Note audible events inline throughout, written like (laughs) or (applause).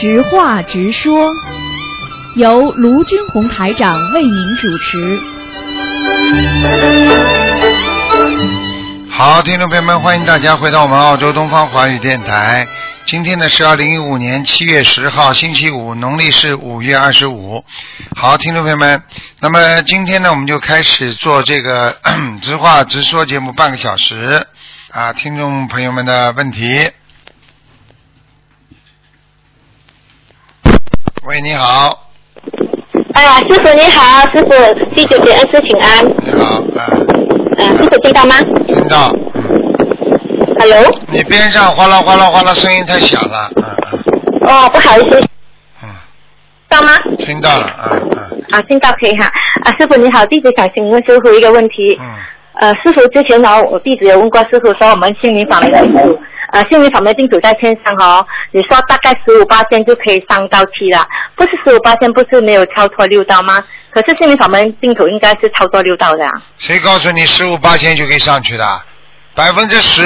直话直说，由卢军红台长为您主持。好，听众朋友们，欢迎大家回到我们澳洲东方华语电台。今天呢是二零一五年七月十号，星期五，农历是五月二十五。好，听众朋友们，那么今天呢，我们就开始做这个 (coughs) 直话直说节目半个小时啊，听众朋友们的问题。喂，你好，哎呀，师傅你好，师傅弟子给恩师请安。你好，啊，嗯、师傅听到吗听到，嗯，？Hello。你边上哗啦哗啦哗啦，声音太响了，嗯嗯哦，不好意思，嗯，到吗？听到了，嗯嗯啊，听到可以哈。啊，师傅你好，弟子想请问师傅一个问题。嗯，呃，师傅之前呢，我弟子有问过师傅说，我们心灵法门的净土，呃，心灵法门净土在天上哦，你说大概十五八仙就可以上到七了，不是十五八仙不是没有超脱六道吗？可是心灵法门净土应该是超脱六道的啊。谁告诉你十五八千就可以上去的？百分之十，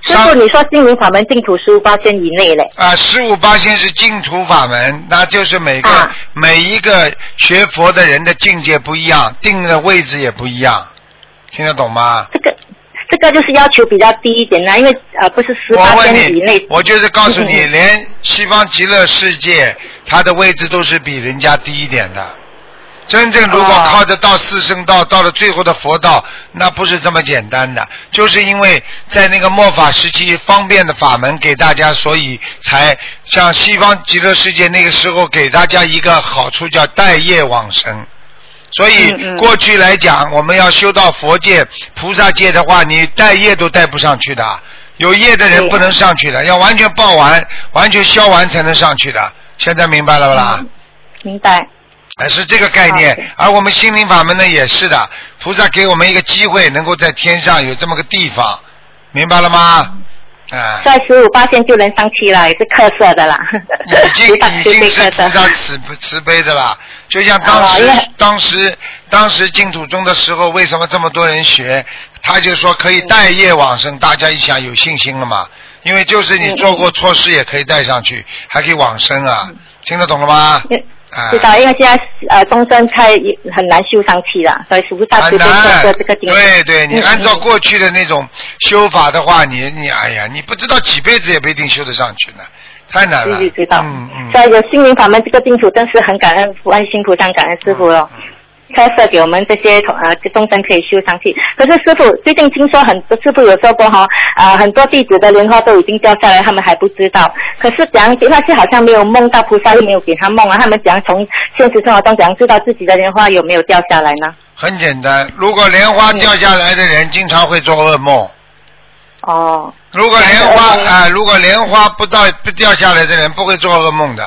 师傅，你说心灵法门净土十五八仙以内嘞？啊，十五八仙是净土法门，那就是每个、啊每一个学佛的人的境界不一样，定的位置也不一样，听得懂吗？这个这个就是要求比较低一点啦，因为呃不是十八我问你仙以内，。我就是告诉你，连西方极乐世界，它的位置都是比人家低一点的。真正如果哦靠着到四圣道，到了最后的佛道，那不是这么简单的，就是因为在那个末法时期方便的法门给大家，所以才像西方极乐世界那个时候给大家一个好处叫待业往生。所以过去来讲，我们要修到佛界、菩萨界的话，你带业都带不上去的。有业的人不能上去的，要完全报完、完全消完才能上去的。现在明白了吧啦？明白。哎，是这个概念。而我们心灵法门呢，也是的。菩萨给我们一个机会，能够在天上有这么个地方，明白了吗？啊，在十五八线就能上去了，也是克色的啦。已经 (laughs) 已经是菩悲克色。萨慈慈悲的啦。就像当时、哦当时当时净土宗的时候，为什么这么多人学？他就说可以带业往生，大家一想有信心了嘛。因为就是你嗯做过错事也可以带上去，还可以往生啊，听得懂了吗？知道，因为现在呃终身太很难修上去了，所以菩萨慈悲很难克色这个经。对对，你嗯按照嗯过去的那种修法的话，你你哎呀，你不知道几辈子也不一定修得上去呢，太难了。知道。嗯嗯。所以有心灵法门这个净土，真是很感恩观世音菩萨，感恩师傅了。嗯开设给我们这些呃众生可以修上去。可是师傅最近听说很多师傅有说过哈，啊、很多弟子的莲花都已经掉下来，他们还不知道。可是怎样？那是好像没有梦到菩萨，又没有给他梦啊。他们怎样从现实生活中怎样知道自己的莲花有没有掉下来呢？很简单，如果莲花掉下来的人经常会做噩梦。哦，如果莲花嗯啊、如果莲花不到不掉下来的人不会做噩梦的，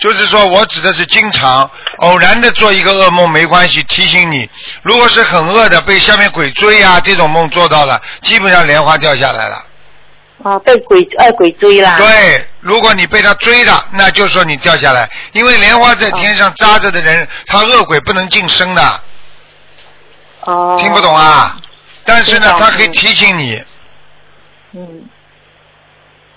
就是说我指的是经常偶然的做一个噩梦没关系，提醒你，如果是很恶的被下面鬼追啊这种梦做到了，基本上莲花掉下来了。哦，被鬼恶鬼追啦。对，如果你被他追了，那就说你掉下来，因为莲花在天上扎着的人，他恶鬼不能近身的，哦。听不懂啊？但是呢他可以提醒你，嗯。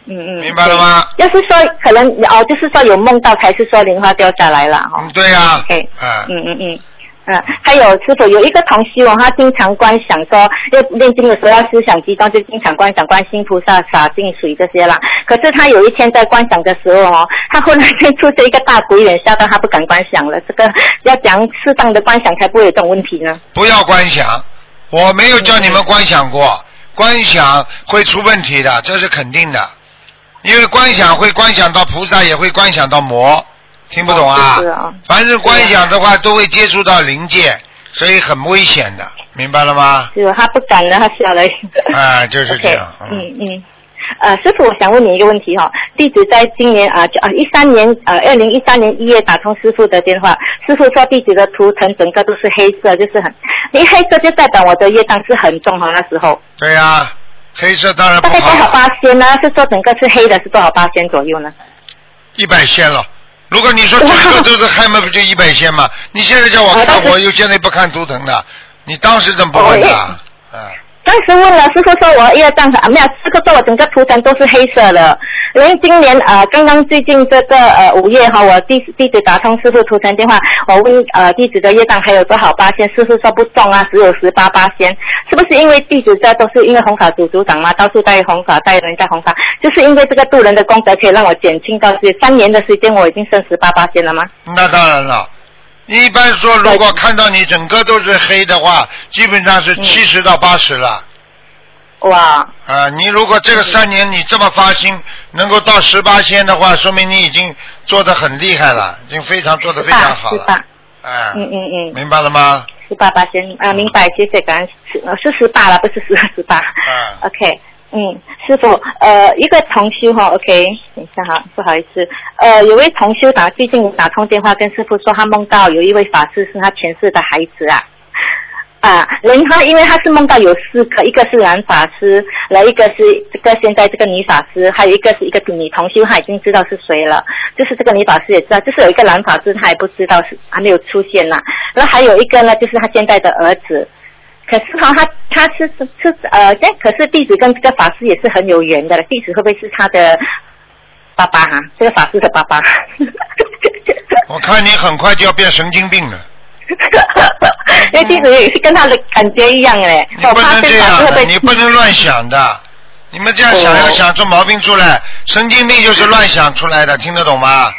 嗯嗯。明白了吗？要是说可能哦，就是说有梦到才是说莲花掉下来了哈。嗯，对呀、OK，啊，嗯嗯嗯。嗯，还有师傅有一个同修哦，他经常观想说，要念经的时候要思想激动，就经常观想观世音菩萨洒净水这些啦。可是他有一天在观想的时候哦，他忽然间出现一个大鬼脸，吓到他不敢观想了。这个要讲适当的观想才不会有这种问题呢？不要观想，我没有叫你们观想过，观想会出问题的，这是肯定的，因为观想会观想到菩萨，也会观想到魔，听不懂啊？哦是啊凡是观想的话，都会接触到灵界，所以很危险的，明白了吗？是他不敢了，他吓了。啊，就是这样。(laughs) 嗯嗯。呃，师傅，我想问你一个问题哈、弟子在今年啊，就啊一三年呃二零一三年一月打通师傅的电话，师傅说弟子的图腾整个都是黑色，就是很，因为黑色就代表我的业障是很重哈、那时候对呀、黑色当然不大概多少好，八仙呢？是说整个是黑的，是多少八仙左右呢？一百仙了。如果你说 (laughs) 整个都是黑嘛，不就一百仙嘛？你现在叫我看，我又现在不看图腾的，你当时怎么不问的？哦啊，那当时问了师傅说我业障啊没有，师傅说我整个图层都是黑色的。连今年呃刚刚最近这个呃五月哈，我弟弟子打通师傅图层电话，我问呃弟子的业障还有多少八仙，师傅说不中啊，只有十八八仙，是不是因为弟子这都是因为红卡组组长嘛，到处带红卡带人带红卡，就是因为这个渡人的功德可以让我减轻到这三年的时间，我已经剩十八八仙了吗？那当然了。一般说，如果看到你整个都是黑的话，基本上是七十到八十了。哇！啊，你如果这个三年你这么发心，能够到十八仙的话，说明你已经做的很厉害了，已经非常做的非常好了。十八，哎，嗯嗯嗯，明白了吗？十八八仙啊，明白，谢谢，感恩是呃是十八了，不是十十八。啊，OK，嗯，师傅，呃，一个同修哈，OK，等一下哈，不好意思，呃，有位同修打最近打通电话跟师傅说，他梦到有一位法师是他前世的孩子啊。啊，人他因为他是梦到有四个，一个是男法师，来一个是这个现在这个女法师，还有一个是一个女同修，他已经知道是谁了。就是这个女法师也知道，就是有一个男法师，他也不知道是还没有出现呐。然后还有一个呢，就是他现在的儿子。可是哈，他他是是是呃，但可是弟子跟这个法师也是很有缘的了。弟子会不会是他的爸爸哈、这个法师的爸爸？(laughs) 我看你很快就要变神经病了。因 (laughs) 为弟子也是跟他的感觉一样哎，你不能这样你不能乱想的。你们这样想哦要想出毛病出来，神经病就是乱想出来的，听得懂吗？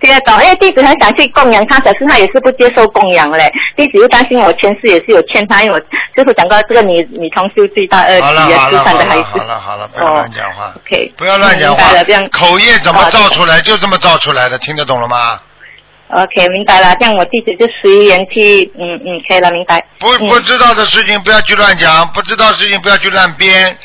听得懂，因为弟子很想去供养他，可是他也是不接受供养嘞。弟子又担心我前世也是有欠他，因为我师傅讲到这个女女同修最大恶好了极好了好也失散的孩了好。了好了，不要乱讲话。OK，不要乱讲话了，这样，口业怎么啊造出来，就这么造出来的，听得懂了吗？OK，明白了，这样我弟子就随缘去，嗯嗯，可以了，明白。不嗯不知道的事情不要去乱讲，不知道的事情不要去乱编，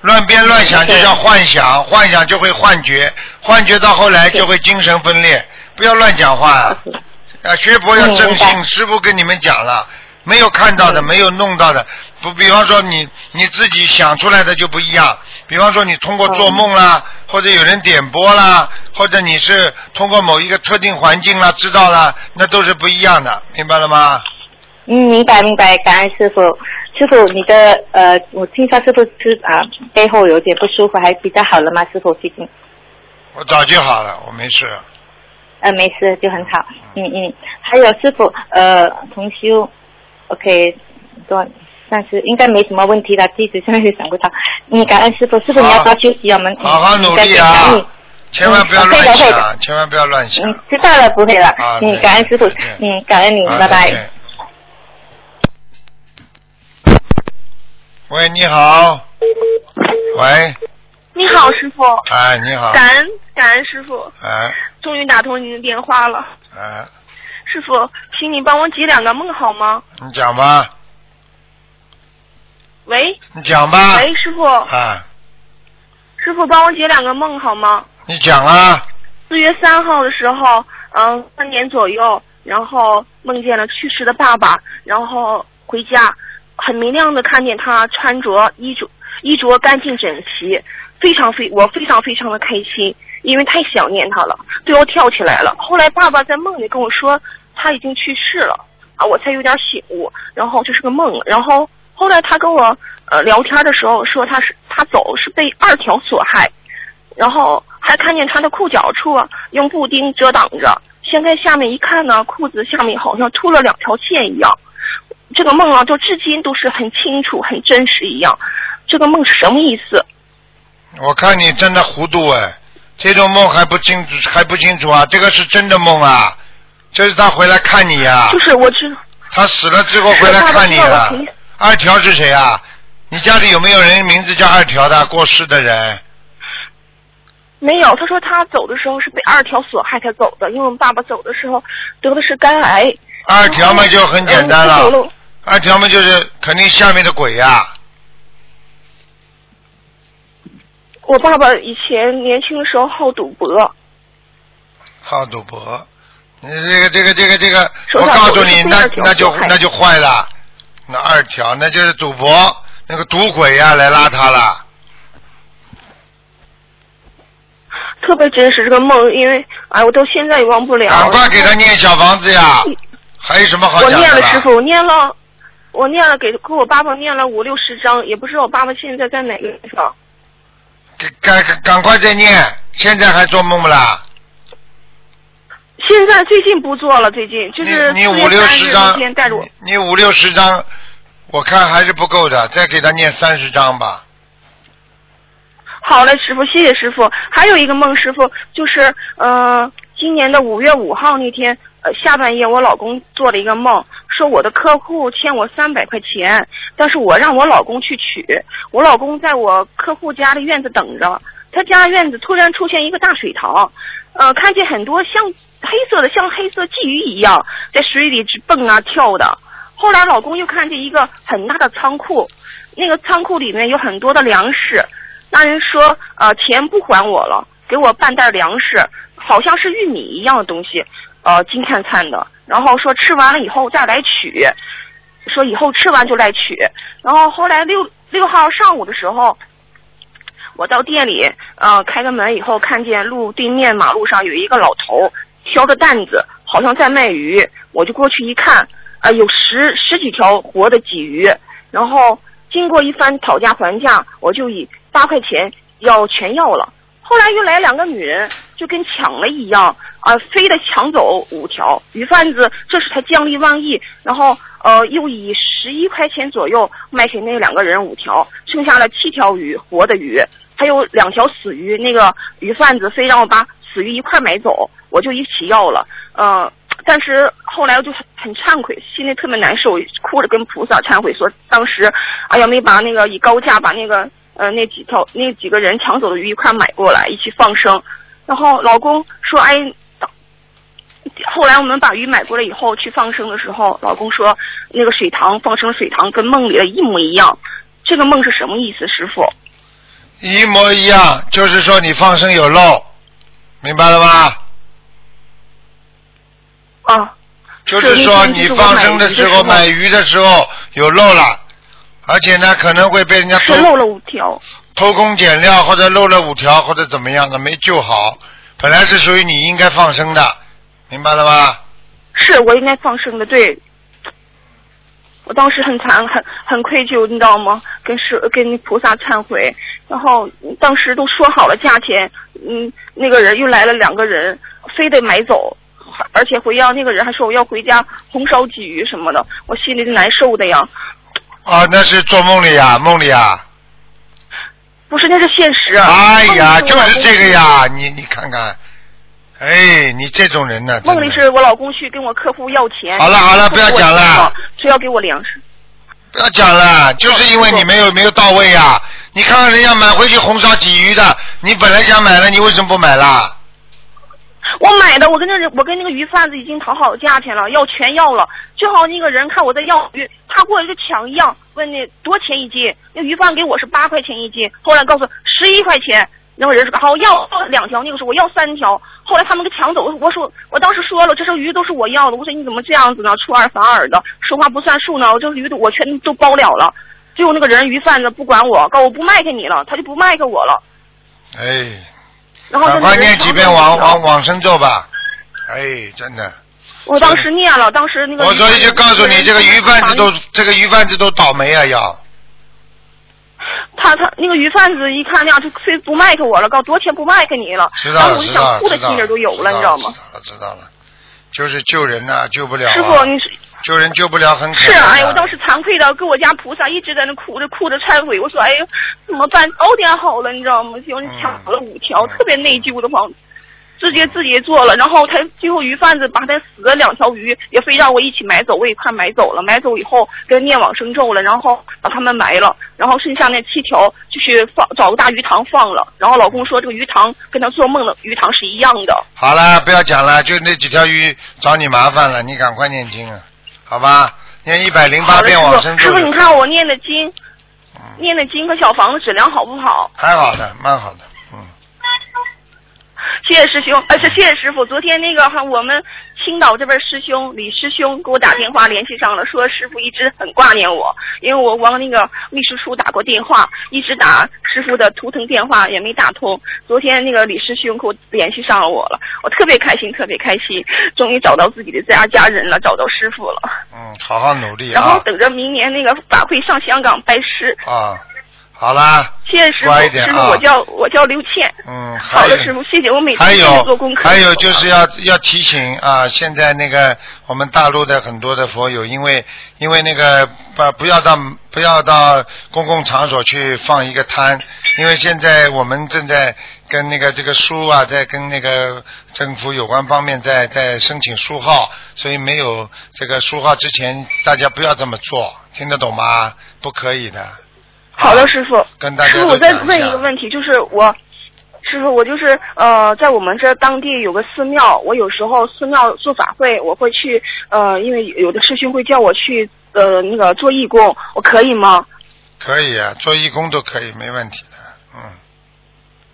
乱编乱想就对叫幻想，幻想就会幻觉，幻觉到后来就会精神分裂，不要乱讲话啊！(laughs) 啊，学佛要正信，嗯明白师傅跟你们讲了，没有看到的，嗯没有弄到的，不，比方说你你自己想出来的就不一样，比方说你通过做梦啦，或者有人点播啦，或者你是通过某一个特定环境啦知道啦，那都是不一样的，明白了吗？嗯，明白明白，感恩师傅。师傅，你的呃，我听说师傅是啊、背后有点不舒服，还比较好了吗？师傅最近我早就好了，我没事。呃没事就很好。嗯嗯，还有师傅呃同修，OK，多，但是应该没什么问题了，弟子现在也想不到。嗯，感恩师傅，师傅你要多休息，我们好好努力啊恩！千万不要嗯乱想，千万不要乱想嗯。，知道了，不会了。啊嗯，感恩师傅，嗯，感恩你，拜拜喂，你好。喂，你好，师傅。哎，你好。感恩感恩师傅，哎终于打通您的电话了。哎，师傅，请你帮我解两个梦好吗？你讲吧，喂你讲吧。喂，师傅，啊，师傅帮我解两个梦好吗？你讲啊。四月三号的时候，嗯，三点左右，然后梦见了去世的爸爸，然后回家，很明亮的看见他穿着衣着衣着干净整齐，非常非我非常非常的开心，因为太想念他了，都要跳起来了。后来爸爸在梦里跟我说他已经去世了，啊，我才有点醒悟，然后这是个梦，然后后来他跟我呃聊天的时候说他是他走是被二条所害，然后还看见他的裤脚处用布丁遮挡着。现在下面一看呢，裤子下面好像出了两条线一样。这个梦啊，就至今都是很清楚、很真实一样。这个梦是什么意思？我看你真的糊涂哎，这种梦还不清楚还不清楚啊？这个是真的梦啊，这是他回来看你啊就，是我知他死了之后回来看你我了。二条是谁啊？你家里有没有人名字叫二条的过世的人？没有。他说他走的时候是被二条所害才走的，因为我们爸爸走的时候得的是肝癌。二条嘛就很简单嗯了，了二条嘛就是肯定下面的鬼呀、我爸爸以前年轻的时候好赌博，好赌博。你这个这个这个这个，我告诉你，那那就那就坏了。那二条那就是赌博，那个赌鬼呀、来拉他了。特别真实这个梦，因为哎，我到现在也忘不了。赶快给他念小房子呀！(laughs) 还有什么好我讲的我？念了师傅，我念了，我念了给给我爸爸念了五六十张，也不知道我爸爸现在在哪个地方。赶赶赶快再念，现在还做梦不啦？现在最近不做了，最近就是你你五六3日那十张你五六十张，我看还是不够的，再给他念三十张吧。好嘞，师傅，谢谢师傅。还有一个梦，师傅就是，呃，今年的五月五号那天，呃，下半夜我老公做了一个梦，说我的客户欠我三百块钱，但是我让我老公去取，我老公在我客户家的院子等着，他家院子突然出现一个大水塘，呃，看见很多像黑色的像黑色鲫鱼一样在水里直蹦啊跳的。后来老公又看见一个很大的仓库，那个仓库里面有很多的粮食。那人说，呃，钱不还我了，给我半袋粮食，好像是玉米一样的东西，呃，金灿灿的。然后说吃完了以后再来取，说以后吃完就来取。然后后来六六号上午的时候，我到店里，呃，开个门以后，看见路对面马路上有一个老头挑着担子，好像在卖鱼。我就过去一看，啊、有十十几条活的鲫鱼。然后经过一番讨价还价，我就以八块钱要全要了。后来又来两个女人，就跟抢了一样，啊、非得抢走五条鱼贩子，这时才将利万亿，然后呃又以十一块钱左右卖给那两个人五条，剩下了七条鱼活的鱼，还有两条死鱼，那个鱼贩子非让我把死鱼一块买走，我就一起要了，呃。但是后来我就很很忏悔，心里特别难受，哭着跟菩萨忏悔说，当时，哎呀，没把那个以高价把那个呃那几条那几个人抢走的鱼一块买过来，一起放生。然后老公说，哎，后来我们把鱼买过来以后去放生的时候，老公说那个水塘放生水塘跟梦里的一模一样。这个梦是什么意思，师傅？一模一样，就是说你放生有漏，明白了吗？啊，就是说你放生的时候买鱼的时候有漏了，而且呢可能会被人家偷漏了五条。偷工减料或者漏了五条或者怎么样的没救好，本来是属于你应该放生的，明白了吗？是我应该放生的，对。我当时很惭很很愧疚，你知道吗？跟是跟菩萨忏悔，然后当时都说好了价钱，嗯，那个人又来了两个人，非得买走，而且回要那个人还说我要回家红烧鲫鱼什么的，我心里是难受的呀。啊，那是做梦里呀，梦里呀。不是，那是现实。哎呀，就是这个呀，你你看看，哎，你这种人呢？梦里是我老公去跟我客户要钱。好了好了不要讲了，说要给我粮食。不要讲了，就是因为你没有没有到位呀。你看看人家买回去红烧鲫鱼的，你本来想买的，你为什么不买啦？我买的，我跟那人，我跟那个鱼贩子已经讨好价钱了，要全要了。正好那个人看我在要鱼，他过来就抢一样，问那多钱一斤？那鱼贩给我是八块钱一斤，后来告诉十一块钱。那个人说好要两条，那个时候我要三条，后来他们给抢走。我说我当时说了，这条鱼都是我要的。我说你怎么这样子呢？出尔反尔的，说话不算数呢。我这鱼都我全都包了了。最后那个人鱼贩子不管我，告我不卖给你了，他就不卖给我了。哎，然后赶快念几遍往往往生咒吧。哎，真的，我当时念了，当时那个我所以就告诉你，这个鱼贩子都这个鱼贩子都倒霉啊！要他他那个鱼贩子一看那样就非不卖给我了，告多少钱不卖给你了，知道了，然后我就想哭的心里都有了，你知道吗？知道了，知道了，就是救人呐、救不了、啊。师傅，你是救人救不了，很可是怜的哎，我当时惭愧的跟我家菩萨一直在那哭着哭着忏悔，我说哎呀怎么办？早点好了，你知道吗？结果你抢了五条，嗯特别内疚的慌。自己自己做了，然后他最后鱼贩子把他死的两条鱼也非让我一起买走，我也快买走了。买走以后跟念往生咒了，然后把他们埋了，然后剩下那七条就去放找个大鱼塘放了。然后老公说这个鱼塘跟他做梦的鱼塘是一样的。好了，不要讲了，就那几条鱼找你麻烦了，你赶快念经啊，好吧？念一百零八遍往傅，师傅，生咒就可以。你看我念的经，嗯，念的经和小房子质量好不好？还好的，蛮好的，嗯，谢谢师兄，呃，是谢谢师傅。昨天那个哈，我们青岛这边师兄李师兄给我打电话联系上了，说师傅一直很挂念我，因为我往那个秘书处打过电话，一直打师傅的图腾电话也没打通。昨天那个李师兄给我联系上了我了，我特别开心，特别开心，终于找到自己的家家人了，找到师傅了。嗯，好好努力然后啊等着明年那个法会上香港拜师。啊！好啦，谢谢师傅，师傅，我叫我叫刘倩。嗯，好的，师傅，谢谢，我每天都有做功课。还有就是要要提醒啊，现在那个我们大陆的很多的佛友，因为因为那个不不要到不要到公共场所去放一个摊，因为现在我们正在跟那个这个书啊，在跟那个政府有关方面在在申请书号，所以没有这个书号之前，大家不要这么做，听得懂吗？不可以的。好的，师傅。跟大家师傅，我再问一个问题，就是我，师傅，我就是呃，在我们这当地有个寺庙，我有时候寺庙做法会，我会去呃，因为有的师兄会叫我去呃那个做义工，我可以吗？可以啊，做义工都可以，没问题的。嗯，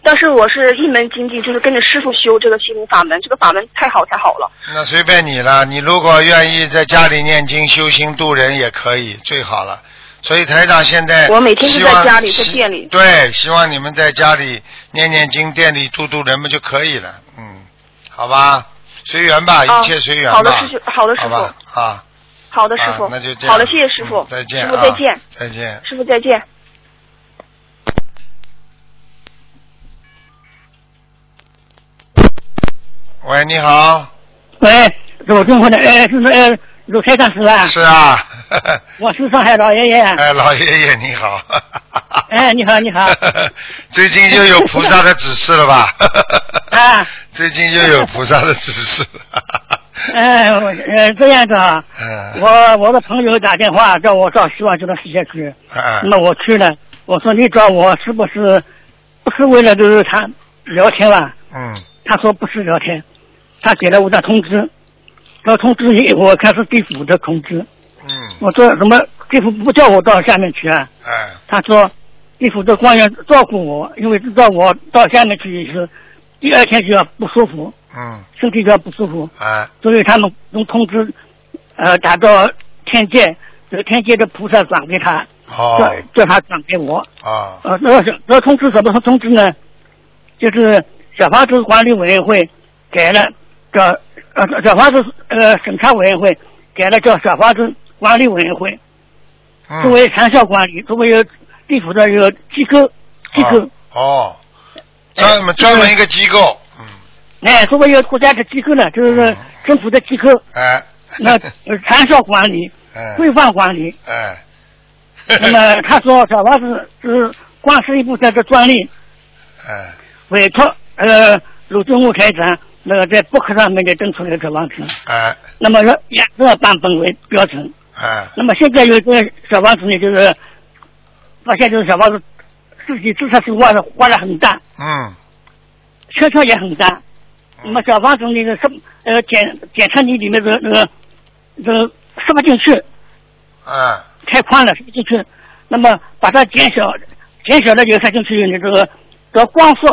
但是我是一门精进，就是跟着师傅修这个心灵法门，这个法门太好太好了。那随便你了。你如果愿意在家里念经修心度人也可以，最好了。所以台长现在我每天就在家里在店里对，希望你们在家里念念经，店里度度人们就可以了。嗯，好吧，随缘吧，啊一切随缘吧。好的师兄好的师傅啊，好的，师傅。啊那就这样。好的，谢谢师傅。嗯再见啊。师傅再见。再见。师傅再见。喂，你好。喂，是我中国的，哎，是呃，鲁台长是吧？是啊。(laughs) 我是上海老爷爷。哎，老爷爷你好。(laughs) 哎，你好，你好。(laughs) 最近又有菩萨的指示了吧？啊。最近又有菩萨的指示。哎，我呃，这样子啊，嗯。我我的朋友打电话叫我到希望这个世界去，嗯。那我去了，我说你找我是不是不是为了就是他聊天吧？嗯。他说不是聊天，他给了我的通知，这通知以我开始给府的通知，嗯。我说什么地府不叫我到下面去啊？哎。他说给府的官员照顾我，因为知道我到下面去是第二天就要不舒服，嗯。身体就要不舒服，哎。所以他们用通知，呃，打到天界，这个天界的菩萨转给他，哦。叫叫他转给我。啊。呃，那个那通知什么通知呢？就是小房子管理委员会改了叫呃小房子呃审查委员会改了叫小房子管理委员会，嗯。作为长效管理，作为地府的一个机构机构。哦。专门专门一个机构。嗯。哎，作为一个国家的机构呢，就是政府的机构。哎。那呃长效管理，哎。规范管理。哎。(laughs) 那么他说小房子是观世音菩萨的专利。哎。委托呃鲁俊武台长那个在博客上面的登出来的网址。哎。那么以这个版本为标准。哎。那么现在有一个小房子呢，就是发现这个小房子自己自测是挖的挖的很大，嗯。圈圈也很大。那么小房子那个什呃检检测你里面的那个这个塞不进去，哎。太宽了塞不进去。那么把它减小，减小了以后塞进去，你这个这个光速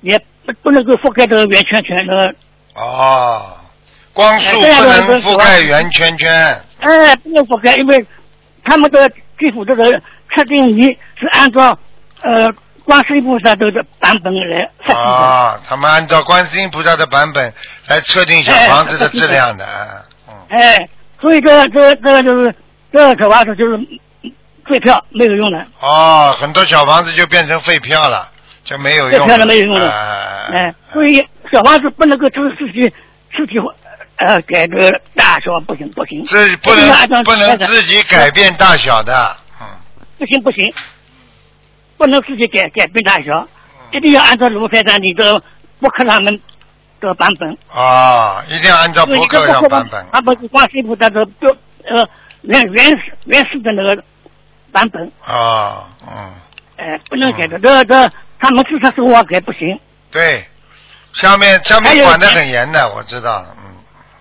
也不不能够覆盖这个圆圈圈那个。哦。光速不能覆盖圆圈圈。哎，不能覆盖，因为他们的地府这个测定仪是按照呃观世音菩萨这个版本来测定的。啊，他们按照观世音菩萨的版本来测定小房子的质量的。啊嗯。哎，所以这个这个这个就是这个小房子就是废票没有用的。哦，很多小房子就变成废票了，就没有用。废票了没有用了哎。哎，所以小房子不能够自自己自己呃改这个大小不行不行。这不一定要按照能不能自己改变大小的，嗯。不行不行，不能自己改改变大小，嗯一定要按照卢台长你的博客上面的版本。啊，一定要按照博客上版本。它不是观世音菩萨的标呃原原始原始的那个版本，啊，嗯，哎、不能改的。这这他们自测是我改不行，对，下面下面管得很严的，我知道，嗯，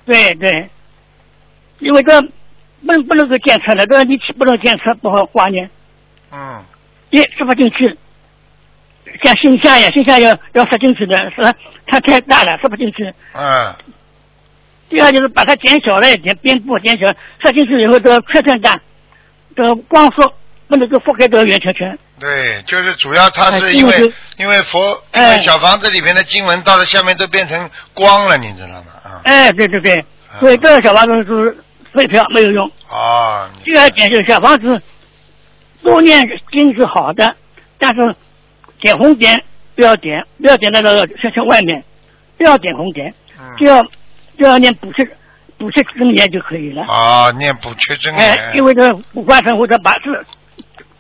对对，因为这不能不能够检测的，这个仪器不能检测，不好挂念，嗯，也吃不进去。像心下呀，心下要要塞进去的，是它太大了，塞不进去。嗯，第二就是把它减小了一点，边部减小，塞进去以后这个缺陷大，这个光说不能够覆盖这个圆圈圈。对，就是主要它是哎因为因为佛因哎为小房子里面的经文到了下面都变成光了，你知道吗？啊，哎，对对对，所以这个小房子是废票没有用。哦，第二点就是小房子多念经是好的，但是点红点不要点，不要点在那个圈圈外面，不要点红点，就嗯，要就要念补气补缺真言就可以了。啊，念补缺真哎，因为这五官神或者把自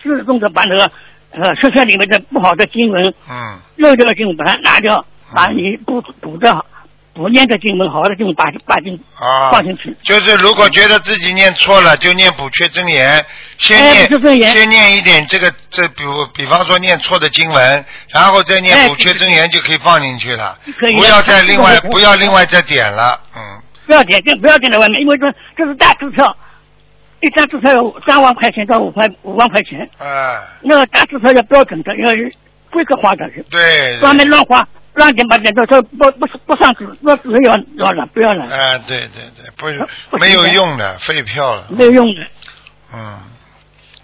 自动的把那个呃学校里面的不好的经文嗯，漏掉的经文把它拿掉，把你不补的不念的经文好的经文把把经啊，放进去。就是如果觉得自己念错了，就念补缺真言，先哎念先念一点这个这比如比方说念错的经文，然后再念哎补缺真言就可以放进去了，可以不要再另外 (laughs) 不要另外再点了，嗯，不要点，更不要点在外面，因为这这是大支票，一张支票有三万块钱到五块五万块钱，哎，那个大支票要标准的，要规格化的，对，专门乱花乱点八点都都不不不上纸，那纸要要了，不要了，哎，对对对，不不没有用的，废票了，没有用的。嗯，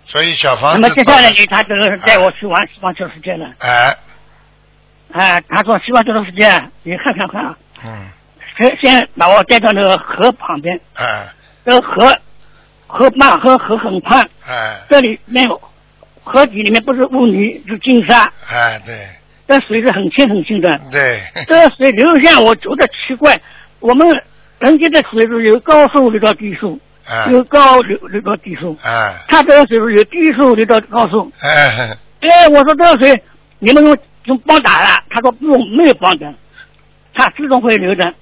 所以小那房子么接下来早呢，他这个带我去玩西方球世界了，哎，哎，他说希望这段时间你看看看啊，嗯，先先把我带到那个河旁边，哎。那个河河漫河河很宽，哎。这里面有河底里面不是污泥是金沙。哎，对。这水是很清很清的，对，(laughs) 这个水流向我觉得奇怪。我们人间的水是有高速流到低速，哎。有高流流到低速，哎。他这个水是有低速流到高速。哎，(laughs) 哎，我说这个水你们用用帮打了，他说不用，没有帮的，它自动会流的，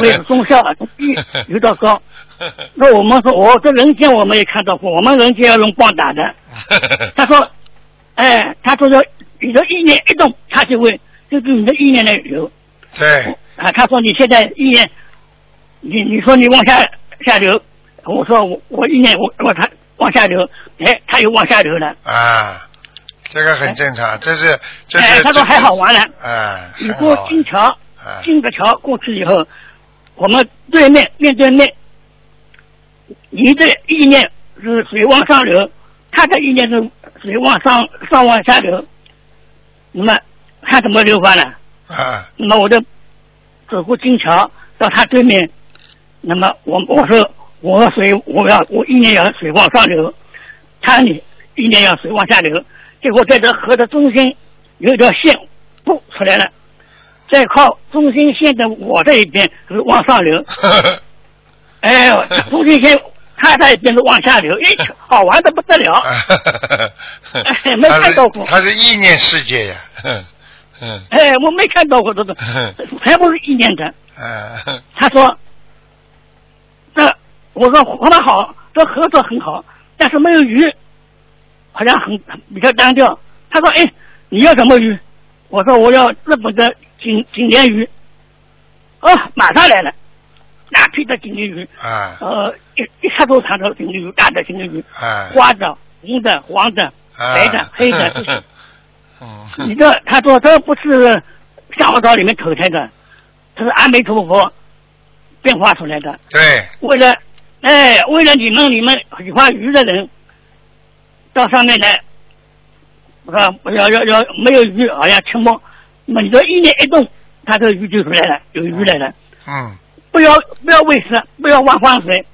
会有功效的，从低流到高。(laughs) 那我们说，我这人间我们也看到过，我们人间要用棒打的。(laughs) 他说，哎，他说要你的意念一动，它就会根据你的意念来流。对，啊，他说你现在意念，你你说你往下下流，我说我我意念我我他往下流，哎，他又往下流了。啊，这个很正常，这是这哎，他说还好玩了。哎，你过金桥，哎金个桥过去以后，我们对面面对面，你的意念是水往上流，他的意念是水往上上往下流。那么他怎么流法了？啊那么我就走过金桥到他对面，那么我我说我水我要我意念要水往上流，他呢意念要水往下流，结果在这河的中心有一条线不出来了，再靠中心线的我这一边是往上流，(laughs) 哎呦，中心线他那一边是往下流，哎，(laughs) 好玩的不得了。(laughs) 哎没看到过他是意念世界呀，哼嗯哎，我没看到过这种，全部是意念的。嗯他说：“这我说活得好，这合作很好，但是没有鱼，好像很很比较单调。”他说：“哎，你要什么鱼？”我说：“我要日本的锦锦鲢鱼。”哦，马上来了，大批的锦鲢鱼，啊呃，一一下都长的锦鲢鱼，大的锦鲢鱼，啊花的、红的、黄的、白的、黑的，(laughs) 都是。嗯你这，他说这不是象牙岛里面投胎的，这是阿弥陀佛变化出来的。对，为了，哎，为了你们你们喜欢鱼的人，到上面来，啊，要要要没有鱼好像吃梦，那么你的意念一动，它这个鱼就出来了，有鱼来了。嗯不要不要喂食，不要挖荒水，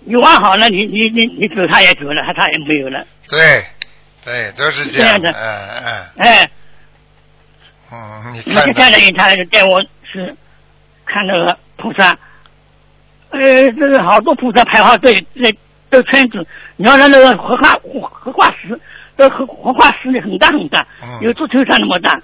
你挖好了，你你你你走它也走了，它它也没有了。对对，都是这样的。嗯嗯。哎，嗯，你那看接下来他就带我去看那个菩萨，呃，这个好多菩萨排好队在这圈子，你要让那个荷花荷花石，这荷荷花石很大很大，嗯。有足球场那么大。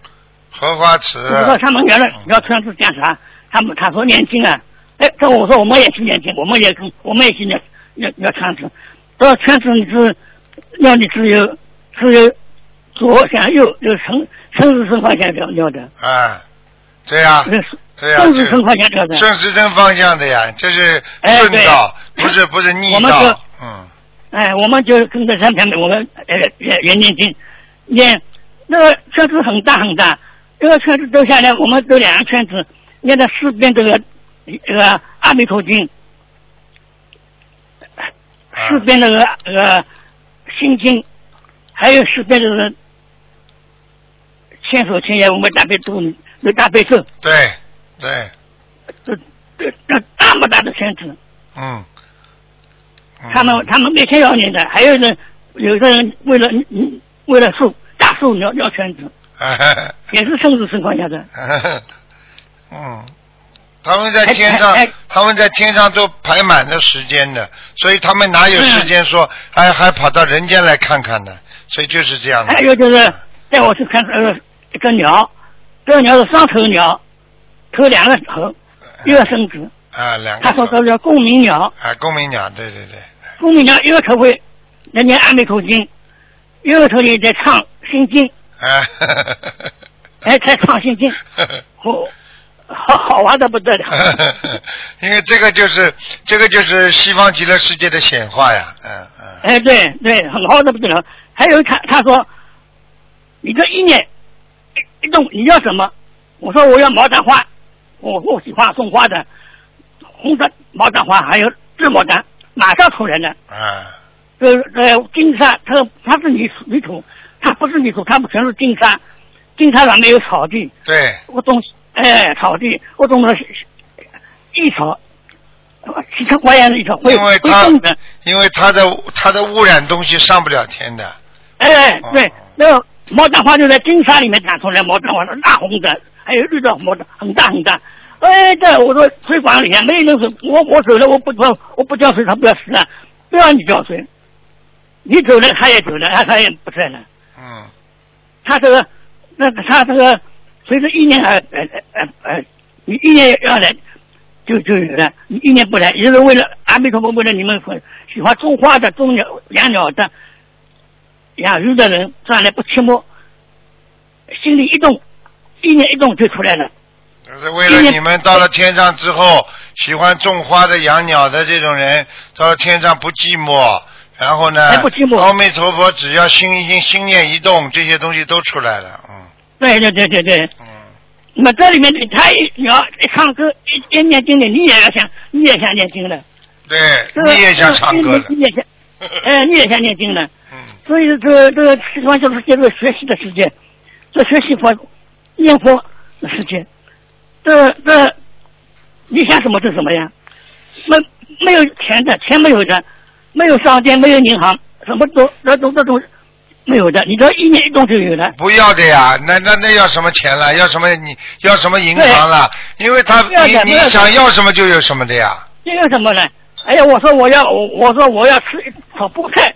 荷花池我说他们原来要圈子干啥？他们他说年轻啊，哎，这我说我们也去年轻，我们也跟我们也去念要要圈子，这个圈子你是要你只有只有左向右，有生生日生方向要要的，哎，对呀这是对呀，这生日生方向要的。顺时针方向的呀，这是哎对顺道，不是不是逆我们是道，嗯哎，我们就跟着山旁边，我们呃也也念经，念那个圈子很大很大，这个圈子走下来，我们走两个圈子，念的四遍这个这个阿弥陀经，啊。四遍那个呃心经，还有四遍这个千手千眼我们大悲咒，有大悲咒，对对，这这这大么大的圈子，嗯。嗯。他们他们每天要念的，还有人有的人为了嗯为了树大树要要圈子，(laughs) 也是生死情况下的。(laughs) 嗯，他们在天上哎哎哎，他们在天上都排满了时间的，所以他们哪有时间说还还跑到人间来看看呢？所以就是这样的。还有就是带我去看呃一个鸟，这个鸟是双头鸟，头两个头，(laughs) 一个身子。啊，两个他说头这叫共鸣鸟，啊，公鸣鸟，对对对，共鸣鸟一个头会人家阿弥陀经，一个头里在唱心经，啊，哎，开创新经，(laughs) 哦，好好玩的不得了。(laughs) 因为这个就是这个就是西方极乐世界的显化呀，嗯嗯，哎，对对，很好的不得了。还有他他说，你这一年一一动你要什么？我说我要毛毡花，我我喜欢送花的，红的毛毡花还有紫毛毡，马上出来了。啊，这呃金沙，它它是泥土泥土，它不是泥土，它们全是金山，金山上面有草地，对，我种哎草地，我种了一草，奇奇怪怪的一草会会因为它的。因为它的它的污染东西上不了天的，哎，哦对，那个毛毡花就在金山里面长出来，毛毡花是大红的，还有绿的毛毡，很大很大。哎，对我说水管里面没人水，我我走了，我不浇，我不浇水，它不要死了，不要你浇水，你走了，它也走了，它它也不在了。嗯，他这个，那个他这个随着一年呃呃呃呃，你一年要来就就有了，你一年不来，也是为了阿弥陀佛，为了你们喜欢种花的、种鸟、养鸟的、养鱼的人，上来不寂寞，心里一动，一年一动就出来了。就是为了你们到了天上之后，喜欢种花的、养鸟的这种人，到了天上不寂寞。然后呢哎不寂寞，阿弥陀佛，只要心一心心念一动，这些东西都出来了。嗯对对对对对，嗯，那么这里面他一你要一唱歌一一念经的，你也要想，你也想念经的，对这，个你也想唱歌了。你也想，(laughs) 哎，你也想念经的。嗯所以这个这个实际上就是这个学习的世界，这学习佛、念佛的世界，这这你想什么是什么呀？没没有钱的，钱没有的，没有商店，没有银行，什么都那都这都没有的，你这一年一动就有了。不要的呀，那那那要什么钱了？要什么你要什么银行了？因为他你你想要什么就有什么的呀。这有什么呢？哎呀，我说我要我我说我要吃一炒菠菜，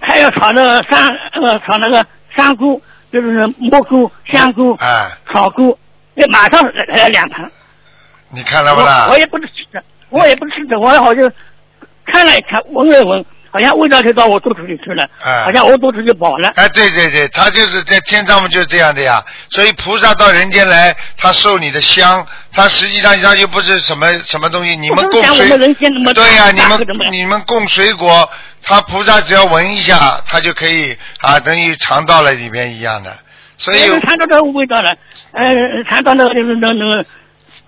还要炒那个山呃炒那个香菇，就是蘑菇、香菇、哎，炒菇，那，马上来两盘。你看了不啦我我？也不是吃的，我也不是吃的，我好像看了一看，闻了闻，好像味道就到我肚子里去了，哎好像我肚子就饱了。哎，对对对，他就是在天上嘛，就是这样的呀。所以菩萨到人间来，他受你的香，他实际上他又不是什么什么东西，你们供水对呀、大你们你们供水果，他菩萨只要闻一下，他就可以啊，等于尝到了里面一样的。所以哎尝到这个味道了，呃，尝到那个就是那那个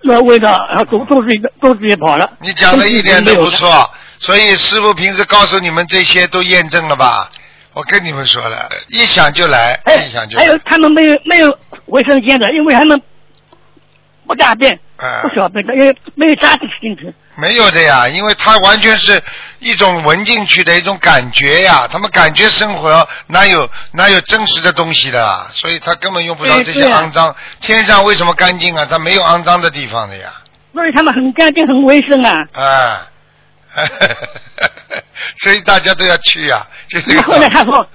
那个味道，然后肚肚子里肚子也饱了。你讲的一点都不错，所以师傅平时告诉你们这些都验证了吧？我跟你们说了，一想就来，哎一想，就来还有。他们没有没有卫生间的，因为他们不大便、哎不小便的，因为没有扎进进去。没有的呀，因为他完全是一种闻进去的一种感觉呀，他们感觉生活哪有哪有真实的东西的啊，所以他根本用不着这些肮脏。天上为什么干净啊？它没有肮脏的地方的呀，所以他们很干净、很卫生啊。啊，(laughs) 所以大家都要去呀，(laughs) 就这后来。他说：“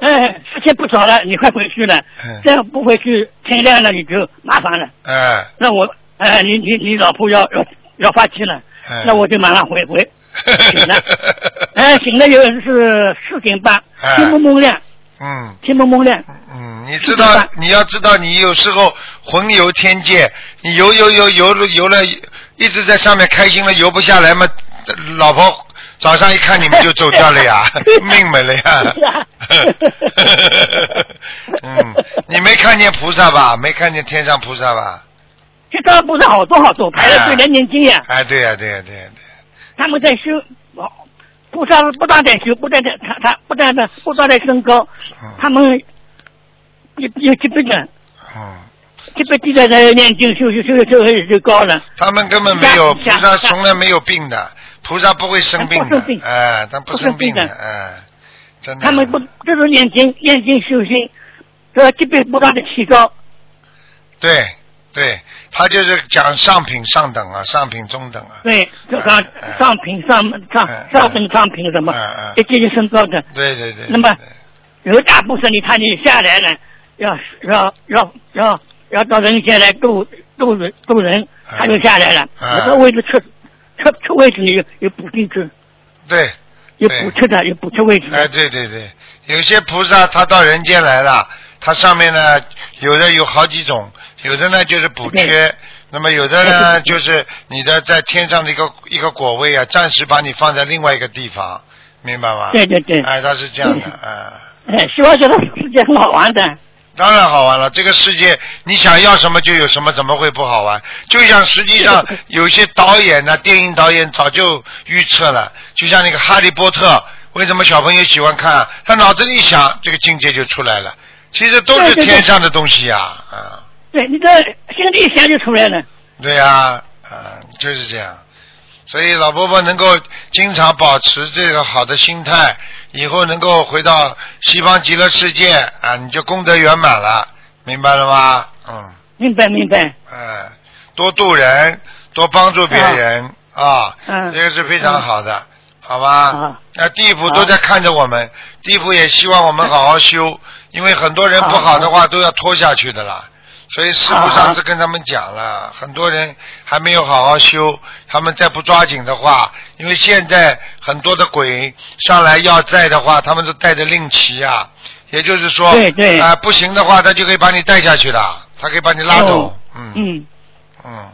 哎，时间不早了，你快回去了嗯。这样不回去，天亮了你就麻烦了。哎，那我，哎，你你你老婆要要要发气了，哎那我就马上回回 (laughs) 醒了。哎，醒了有是四点半，哎天蒙蒙亮，嗯。天蒙蒙亮。嗯，你知道，你要知道，你有时候魂游天界，你游游游游了游了，一直在上面开心了，游不下来嘛，老婆早上一看你们就走掉了呀，(laughs) 命没了呀。嗯，你没看见菩萨吧？没看见天上菩萨吧？这当然不是好多好多，排了队来念经呀。哎，对呀、对呀、对呀、对呀、他们在修，哦菩萨不断在修，不断的他他不断的不断的升高，嗯他们有有级别的，嗯，级别低的在念经修修修修修就高了。他们根本没有菩萨，从来没有病的，菩萨不会生病的不生病，哎，他不不生病的，哎，真的。他们不这是念经念经修心，这级别不断的提高。对对，他就是讲上品上等啊，上品中等啊，对，就上上品上上嗯上等上品什么嗯嗯，一级级升高的。对对对。那么对有大部分你他你下来了，要要要要要到人间来度度人度人，他就下来了。嗯有的位置吃吃吃位置有有补进去，对，有补吃的，有补缺位置哎，对对对，有些菩萨他到人间来了，他上面呢有的有好几种，有的呢就是补缺，那么有的呢就是你的在天上的一个一个果位啊，暂时把你放在另外一个地方，明白吗？对对对，哎，他是这样的，啊。哎，希望觉得世界很好玩的。当然好玩了，这个世界你想要什么就有什么，怎么会不好玩？就像实际上 (laughs) 有些导演呢、电影导演早就预测了，就像那个《哈利波特》，为什么小朋友喜欢看？他脑子里一想，这个境界就出来了。其实都是天上的东西呀，啊，对，你这心里一想就出来了。对呀、啊，就是这样。所以老伯伯能够经常保持这个好的心态，以后能够回到西方极乐世界啊，你就功德圆满了，明白了吗？嗯。明白明白。哎，多度人，多帮助别人啊，嗯这个是非常好的，好吧啊？那地府都在看着我们，地府也希望我们好好修，因为很多人不好的话都要拖下去的啦。所以师傅上次跟他们讲了，很多人还没有好好修，他们再不抓紧的话，因为现在很多的鬼上来要债的话，他们都带着令旗啊，也就是说，对对。啊、不行的话，他就可以把你带下去了，他可以把你拉走，嗯。嗯。嗯，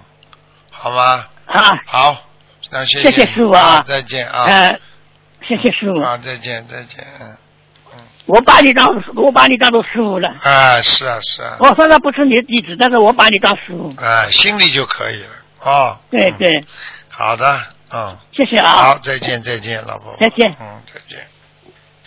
好吗？啊，好，那谢谢谢师傅啊。再见啊，呃，谢谢师傅，啊，再见再见，嗯，我把你当我把你当做师傅了。啊，是啊是啊，我虽然不是你的弟子，但是我把你当师傅。啊，心里就可以了，哦，嗯，对对，好的，嗯，谢谢啊。好，再见再见，老婆婆，再见嗯，再见。